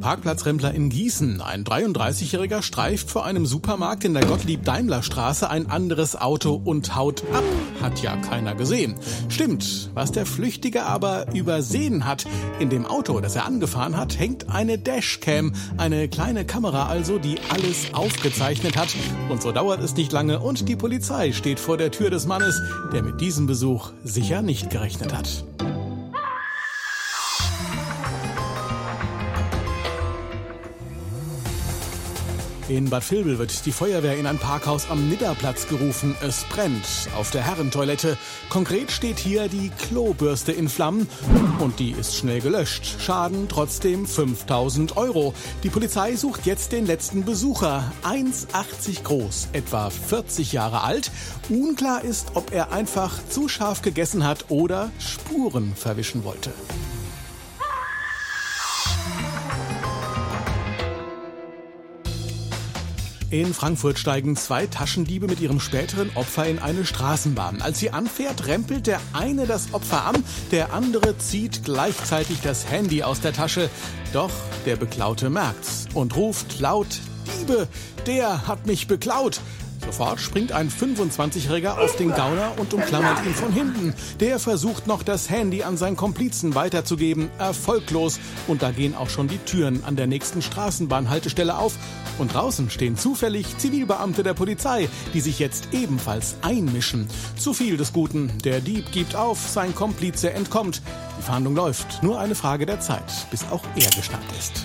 Parkplatzrempler in Gießen. Ein 33-Jähriger streift vor einem Supermarkt in der Gottlieb-Daimler-Straße ein anderes Auto und haut ab. Hat ja keiner gesehen. Stimmt. Was der Flüchtige aber übersehen hat, in dem Auto, das er angefahren hat, hängt eine Dashcam. Eine kleine Kamera also, die alles aufgezeichnet hat. Und so dauert es nicht lange und die Polizei steht vor der Tür des Mannes, der mit diesem Besuch sicher nicht gerechnet hat. In Bad Vilbel wird die Feuerwehr in ein Parkhaus am Nidderplatz gerufen. Es brennt auf der Herrentoilette. Konkret steht hier die Klobürste in Flammen und die ist schnell gelöscht. Schaden trotzdem 5000 Euro. Die Polizei sucht jetzt den letzten Besucher. 1,80 groß, etwa 40 Jahre alt. Unklar ist, ob er einfach zu scharf gegessen hat oder Spuren verwischen wollte. In Frankfurt steigen zwei Taschendiebe mit ihrem späteren Opfer in eine Straßenbahn. Als sie anfährt, rempelt der eine das Opfer an, der andere zieht gleichzeitig das Handy aus der Tasche. Doch der Beklaute merkt's und ruft laut Diebe, der hat mich beklaut. Sofort springt ein 25-Jähriger auf den Gauner und umklammert ihn von hinten. Der versucht noch das Handy an seinen Komplizen weiterzugeben, erfolglos. Und da gehen auch schon die Türen an der nächsten Straßenbahnhaltestelle auf. Und draußen stehen zufällig Zivilbeamte der Polizei, die sich jetzt ebenfalls einmischen. Zu viel des Guten. Der Dieb gibt auf, sein Komplize entkommt. Die Fahndung läuft. Nur eine Frage der Zeit, bis auch er geschnappt ist.